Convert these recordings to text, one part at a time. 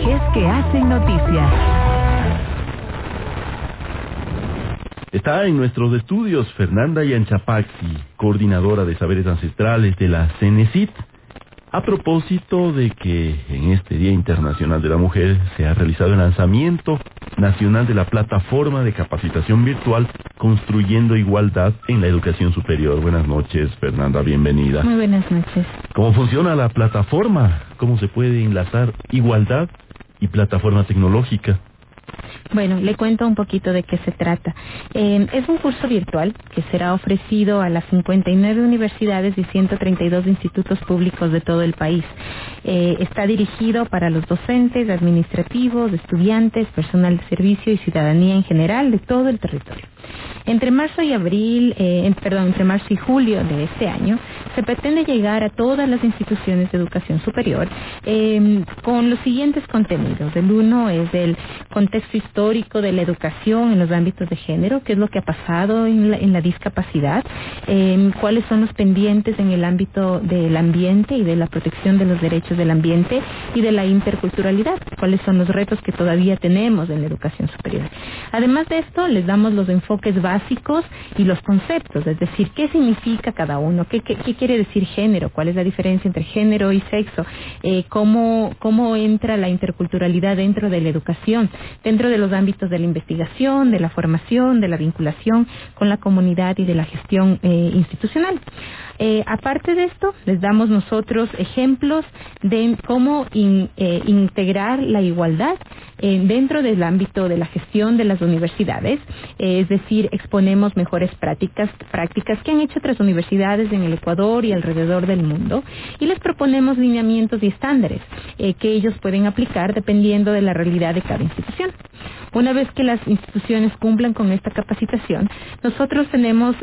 Personajes que hacen noticia. Está en nuestros estudios Fernanda Yanchapaxi, coordinadora de saberes ancestrales de la CENESIT, a propósito de que en este Día Internacional de la Mujer se ha realizado el lanzamiento nacional de la plataforma de capacitación virtual Construyendo Igualdad en la Educación Superior. Buenas noches, Fernanda, bienvenida. Muy buenas noches. ¿Cómo funciona la plataforma? ¿Cómo se puede enlazar igualdad y plataforma tecnológica? Bueno, le cuento un poquito de qué se trata. Eh, es un curso virtual que será ofrecido a las 59 universidades y 132 institutos públicos de todo el país. Eh, está dirigido para los docentes, administrativos, estudiantes, personal de servicio y ciudadanía en general de todo el territorio. Entre marzo y abril, eh, perdón, entre marzo y julio de este año, se pretende llegar a todas las instituciones de educación superior em, con los siguientes contenidos. El uno es el contexto histórico de la educación en los ámbitos de género, qué es lo que ha pasado en la, discapacidad, em, cuáles son los pendientes en el ámbito del ambiente y de la protección de los derechos del ambiente y de la interculturalidad, cuáles son los retos que todavía tenemos en la educación superior. Además de esto, les damos los enfoques básicos y los conceptos, es decir, qué significa cada uno, qué, quiere decir género, cuál es la diferencia entre género y sexo, eh, cómo, cómo entra la interculturalidad dentro de la educación, dentro de los ámbitos de la investigación, de la formación, de la vinculación con la comunidad y de la gestión eh, institucional. Eh, aparte de esto, les damos nosotros ejemplos de cómo eh, integrar la igualdad eh, dentro del ámbito de la gestión de las universidades, es decir, exponemos mejores prácticas, prácticas que han hecho otras universidades en el Ecuador y alrededor del mundo, y les proponemos lineamientos y estándares que ellos pueden aplicar dependiendo de la realidad de cada institución. Una vez que las instituciones cumplan con esta capacitación, nosotros tenemos,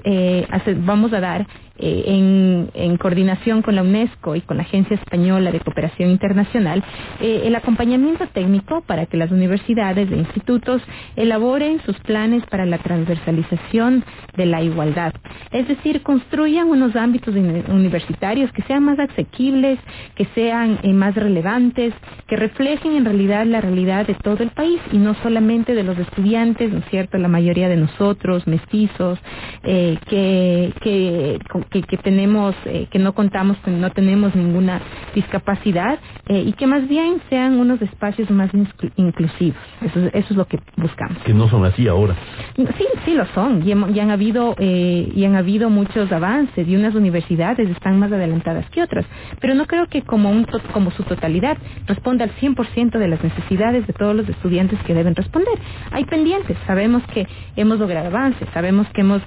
vamos a dar en, en, coordinación con la UNESCO y con la Agencia Española de Cooperación Internacional, eh, el acompañamiento técnico para que las universidades e institutos elaboren sus planes para la transversalización de la igualdad. Es decir, construyan unos ámbitos universitarios que sean más asequibles, que sean eh, más relevantes, que reflejen en realidad la realidad de todo el país y no solamente de los estudiantes, ¿no es cierto? La mayoría de nosotros, mestizos, eh, que, que que, tenemos, eh, que no contamos, que no tenemos ninguna discapacidad eh, y que más bien sean unos espacios más inclusivos. Eso, eso, es lo que buscamos. Que no son así ahora. Sí, sí lo son. Y, han habido eh, y han habido muchos avances y unas universidades están más adelantadas que otras. Pero no creo que como un como su totalidad responda al 100% de las necesidades de todos los estudiantes que deben responder. Hay pendientes. Sabemos que hemos logrado avances. Sabemos que hemos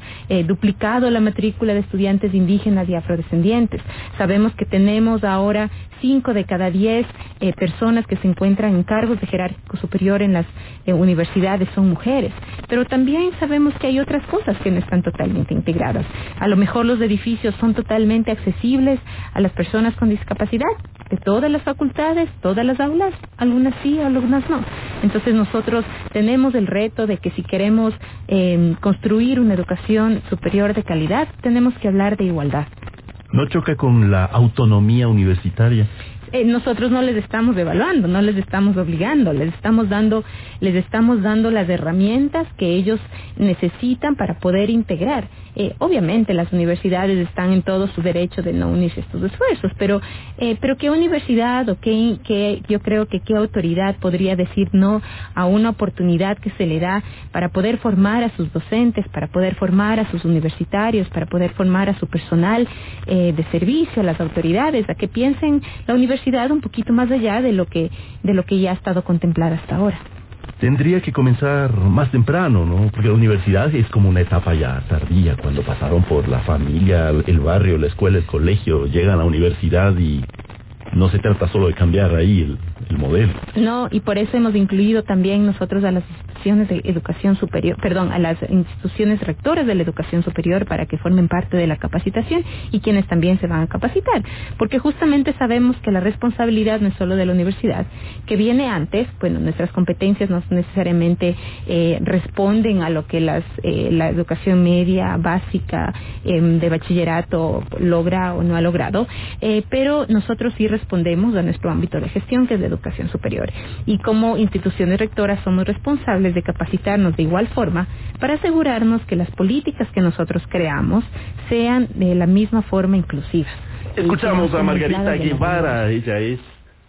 duplicado la matrícula de estudiantes indígenas y afrodescendientes. Sabemos que tenemos ahora cinco de cada diez eh, personas que se encuentran en cargos de jerárquico superior en las eh, universidades son mujeres. Pero también sabemos que hay otras cosas que no están totalmente integradas. A lo mejor los edificios son totalmente accesibles a las personas con discapacidad, de todas las facultades, todas las aulas, algunas sí, algunas no. Entonces nosotros tenemos el reto de que si queremos em, construir una educación superior de calidad, tenemos que hablar de igualdad. ¿No choca con la autonomía universitaria? Eh, nosotros no les estamos evaluando, no les estamos obligando, les estamos dando, les estamos dando las herramientas que ellos necesitan para poder integrar. Eh, obviamente las universidades están en todo su derecho de no unirse a estos esfuerzos, pero, eh, pero qué universidad o qué, qué, yo creo que qué autoridad podría decir no a una oportunidad que se le da para poder formar a sus docentes, para poder formar a sus universitarios, para poder formar a su personal de servicio, a las autoridades, a que piensen la universidad un poquito más allá de lo que, de lo que ya ha estado contemplada hasta ahora. Tendría que comenzar más temprano, ¿no? Porque la universidad es como una etapa ya tardía, cuando pasaron por la familia, el barrio, la escuela, el colegio, llegan a la universidad y no se trata solo de cambiar ahí el, modelo. No, y por eso hemos incluido también nosotros a las instituciones de educación superior, perdón, a las instituciones rectoras de la educación superior para que formen parte de la capacitación y quienes también se van a capacitar. Porque justamente sabemos que la responsabilidad no es solo de la universidad, que viene antes, bueno, nuestras competencias no necesariamente eh, responden a lo que las, eh, la educación media, básica, em, de bachillerato logra o no ha logrado, eh, pero nosotros sí respondemos a nuestro ámbito de gestión, que es la educación superior. Y como instituciones rectoras somos responsables de capacitarnos de igual forma para asegurarnos que las políticas que nosotros creamos sean de la misma forma inclusivas. Escuchamos a Margarita Guevara, ella es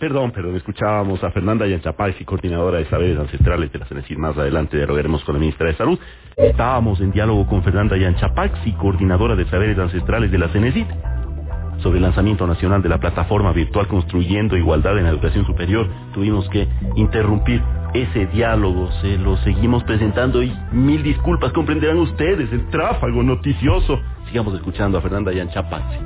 Perdón, pero escuchábamos a Fernanda Yanchapagsi, coordinadora de saberes ancestrales de la CENESID. Más adelante dialogaremos con la ministra de Salud. Estábamos en diálogo con Fernanda Yanchapagsi, coordinadora de saberes ancestrales de la CENESID, sobre el lanzamiento nacional de la plataforma virtual Construyendo Igualdad en la Educación Superior. Tuvimos que interrumpir ese diálogo, se lo seguimos presentando y mil disculpas, comprenderán ustedes el tráfago noticioso. Sigamos escuchando a Fernanda Yanchapagsi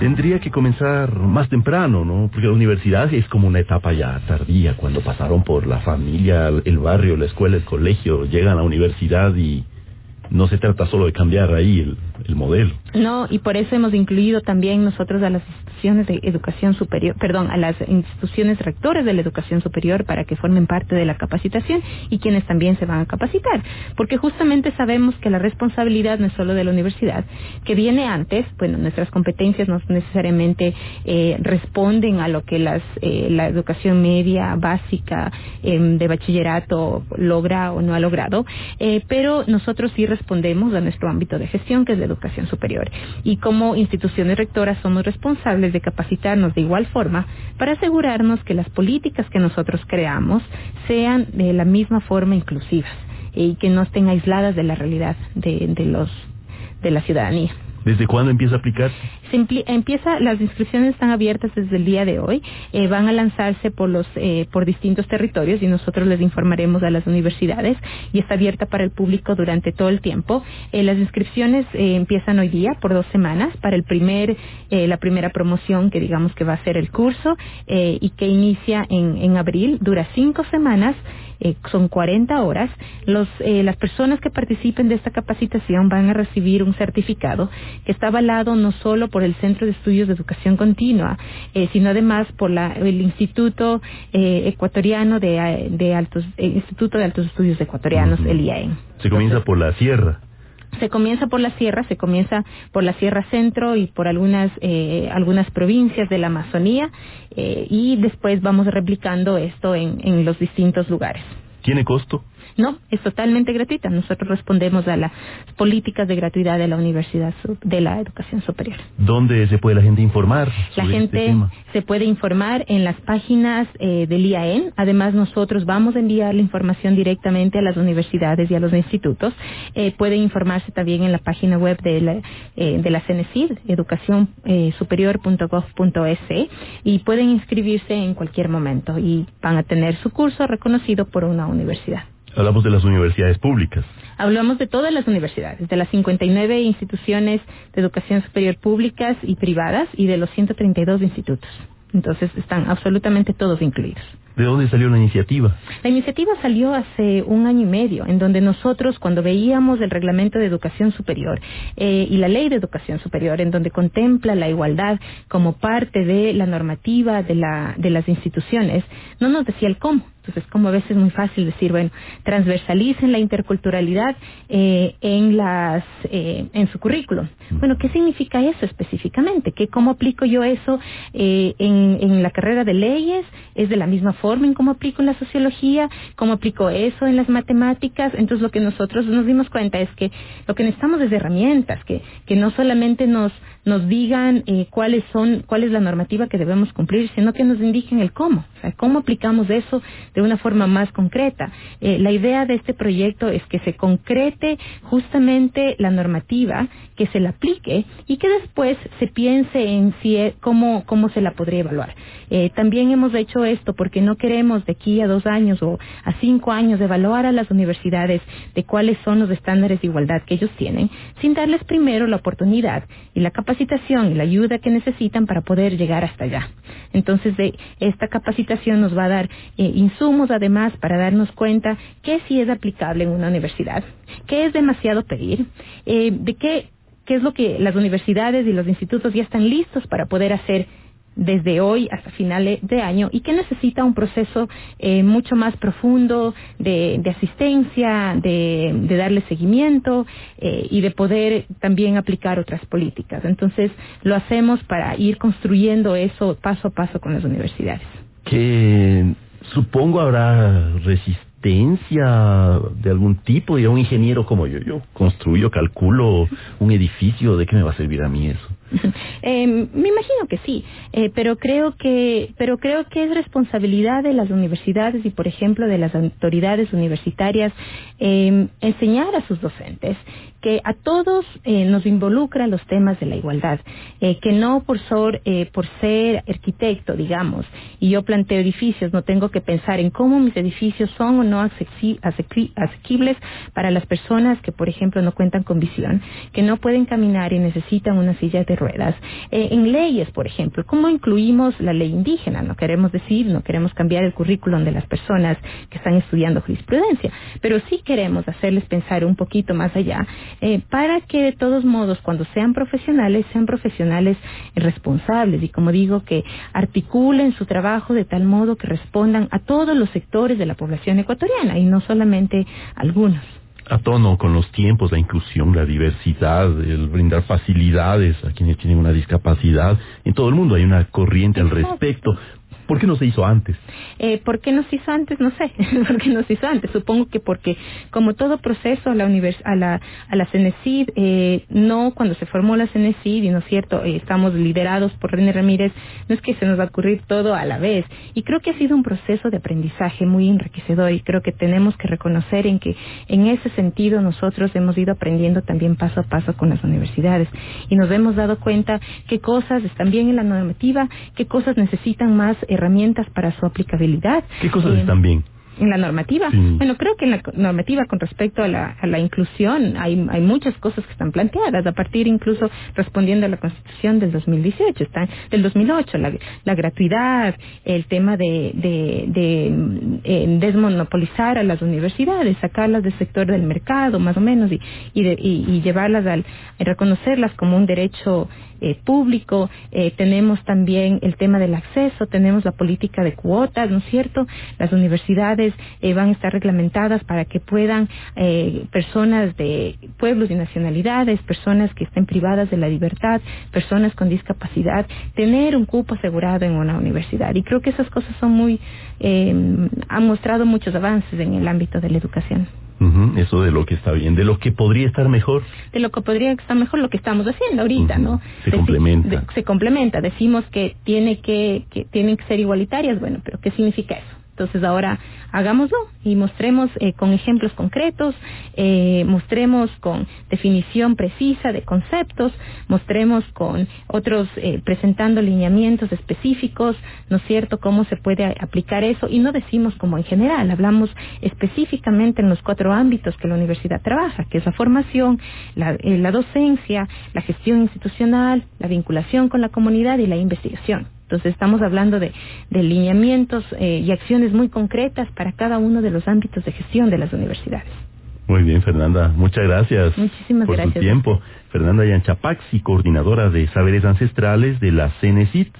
tendría que comenzar más temprano, ¿no? Porque la universidad es como una etapa ya tardía, cuando pasaron por la familia, el barrio, la escuela, el colegio, llegan a la universidad y no se trata solo de cambiar ahí el, el modelo. No, y por eso hemos incluido también nosotros a las de educación superior, perdón, a las instituciones rectores de la educación superior para que formen parte de la capacitación y quienes también se van a capacitar, porque justamente sabemos que la responsabilidad no es solo de la universidad, que viene antes, bueno, nuestras competencias no necesariamente eh, responden a lo que las, eh, la educación media básica eh, de bachillerato logra o no ha logrado, eh, pero nosotros sí respondemos a nuestro ámbito de gestión, que es la educación superior. Y como instituciones rectoras somos responsables de capacitarnos de igual forma para asegurarnos que las políticas que nosotros creamos sean de la misma forma inclusivas y que no estén aisladas de la realidad de, de los de la ciudadanía. ¿Desde cuándo empieza a aplicar? empieza, las inscripciones están abiertas desde el día de hoy, eh, van a lanzarse por los, eh, por distintos territorios y nosotros les informaremos a las universidades y está abierta para el público durante todo el tiempo. Eh, las inscripciones empiezan hoy día por dos semanas para el primer, la primera promoción que digamos que va a ser el curso y que inicia en, en abril, dura cinco semanas eh, son 40 horas, los, eh, las personas que participen de esta capacitación van a recibir un certificado que está avalado no solo por el Centro de Estudios de Educación Continua, eh, sino además por la, el Instituto eh, Ecuatoriano de, de Altos, Instituto de Altos Estudios Ecuatorianos, el IAEN. Se comienza por la sierra se comienza por la sierra, se comienza por la Sierra Centro y por algunas, eh, algunas provincias de la Amazonía eh, y después vamos replicando esto en, en los distintos lugares. ¿Tiene costo? No, es totalmente gratuita. Nosotros respondemos a las políticas de gratuidad de la Universidad de la Educación Superior. ¿Dónde se puede la gente informar? La este gente se puede informar en las páginas eh, del IAEN. Además, nosotros vamos a enviar la información directamente a las universidades y a los institutos. Eh, pueden informarse también en la página web de la, eh, de la CENESID, y pueden inscribirse en cualquier momento y van a tener su curso reconocido por una universidad. Hablamos de las universidades públicas. Hablamos de todas las universidades, de las 59 instituciones de educación superior públicas y privadas y de los 132 institutos. Entonces están absolutamente todos incluidos. ¿De dónde salió la iniciativa? La iniciativa salió hace un año y medio, en donde nosotros, cuando veíamos el reglamento de educación superior eh, y la ley de educación superior, en donde contempla la igualdad como parte de la normativa de, la, de las instituciones, no nos decía el cómo. Entonces, como a veces es muy fácil decir, bueno, transversalicen la interculturalidad eh, en las eh, en su currículum. Bueno, ¿qué significa eso específicamente? ¿Qué, ¿Cómo aplico yo eso en, en la carrera de leyes? ¿Es de la misma cómo aplico en la sociología? ¿Cómo aplico eso en las matemáticas? Entonces, lo que nosotros nos dimos cuenta es que lo que necesitamos es herramientas, que, que no solamente nos, nos digan eh, cuáles son, cuál es la normativa que debemos cumplir, sino que nos indiquen el cómo, o sea, cómo aplicamos eso de una forma más concreta. Eh, la idea de este proyecto es que se concrete justamente la normativa, que se la aplique y que después se piense en si e, cómo, cómo se la podría evaluar. Eh, también hemos hecho esto porque no queremos de aquí a dos años o a cinco años evaluar a las universidades de cuáles son los estándares de igualdad que ellos tienen, sin darles primero la oportunidad y la capacitación y la ayuda que necesitan para poder llegar hasta allá. Entonces, de esta capacitación nos va a dar eh, insumos además para darnos cuenta que sí es aplicable en una universidad, qué es demasiado pedir, eh, de qué, qué es lo que las universidades y los institutos ya están listos para poder hacer desde hoy hasta finales de año y que necesita un proceso eh, mucho más profundo de, asistencia, de, darle seguimiento eh, y de poder también aplicar otras políticas. Entonces, lo hacemos para ir construyendo eso paso a paso con las universidades. Que supongo habrá resistencia de algún tipo, a un ingeniero como yo, yo construyo, calculo un edificio, ¿de qué me va a servir a mí eso? Eh, me imagino que sí, eh, pero creo que, pero creo que es responsabilidad de las universidades y, por ejemplo, de las autoridades universitarias eh, enseñar a sus docentes que a todos nos involucra los temas de la igualdad, que no por ser, por ser arquitecto, digamos, y yo planteo edificios, no tengo que pensar en cómo mis edificios son o no asequibles para las personas que, por ejemplo, no cuentan con visión, que no pueden caminar y necesitan una silla de ruedas. Eh, en leyes, por ejemplo, ¿cómo incluimos la ley indígena? No queremos decir, no queremos cambiar el currículum de las personas que están estudiando jurisprudencia, pero sí queremos hacerles pensar un poquito más allá eh, para que de todos modos, cuando sean profesionales, sean profesionales responsables y, como digo, que articulen su trabajo de tal modo que respondan a todos los sectores de la población ecuatoriana y no solamente algunos a tono con los tiempos, la inclusión, la diversidad, el brindar facilidades a quienes tienen una discapacidad. En todo el mundo hay una corriente al respecto. ¿Por qué no se hizo antes? Eh, ¿Por qué no se hizo antes? No sé. ¿Por qué no se hizo antes? Supongo que porque, como todo proceso la, a la, a la CENESID, eh, no cuando se formó la CENESID, y no es cierto, eh, estamos liderados por René Ramírez, no es que se nos va a ocurrir todo a la vez. Y creo que ha sido un proceso de aprendizaje muy enriquecedor y creo que tenemos que reconocer en que en ese sentido nosotros hemos ido aprendiendo también paso a paso con las universidades y nos hemos dado cuenta qué cosas están bien en la normativa, qué cosas necesitan más herramientas para su aplicabilidad. ¿Qué cosas eh, están bien? En la normativa. Bueno, creo que en la normativa con respecto a la, a la inclusión hay, hay muchas cosas que están planteadas, a partir incluso respondiendo a la Constitución del 2018, está, del 2008, la, la gratuidad, el tema de, de, de eh, desmonopolizar a las universidades, sacarlas del sector del mercado, más o menos, y, y, y, llevarlas al, reconocerlas como un derecho eh, público, eh, tenemos también el tema del acceso, tenemos la política de cuotas, ¿no es cierto? Las universidades eh, van a estar reglamentadas para que puedan personas de pueblos y nacionalidades, personas que estén privadas de la libertad, personas con discapacidad, tener un cupo asegurado en una universidad. Y creo que esas cosas son muy, han mostrado muchos avances en el ámbito de la educación. Eso de lo que está bien, de lo que podría estar mejor. De lo que podría estar mejor lo que estamos haciendo ahorita, ¿no? Se complementa. se complementa. Decimos que tiene que, que tienen que ser igualitarias, bueno, pero ¿qué significa eso? Entonces ahora hagámoslo y mostremos eh, con ejemplos concretos, eh, mostremos con definición precisa de conceptos, mostremos con otros eh, presentando lineamientos específicos, ¿no es cierto?, cómo se puede aplicar eso y no decimos como en general, hablamos específicamente en los cuatro ámbitos que la universidad trabaja, que es la formación, la, la docencia, la gestión institucional, la vinculación con la comunidad y la investigación. Entonces estamos hablando de, lineamientos eh, y acciones muy concretas para cada uno de los ámbitos de gestión de las universidades. Muy bien, Fernanda. Muchas gracias Muchísimas por gracias. su tiempo. Fernanda Yanchapaxi, coordinadora de Saberes Ancestrales de la CENESIT.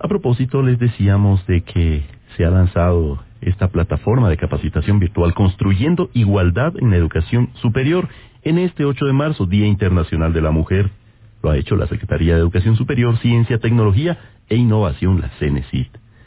A propósito, les decíamos de que se ha lanzado esta plataforma de capacitación virtual Construyendo Igualdad en la Educación Superior en este 8 de marzo, Día Internacional de la Mujer. Lo ha hecho la Secretaría de Educación Superior, Ciencia, Tecnología e Innovación, la CENESIT.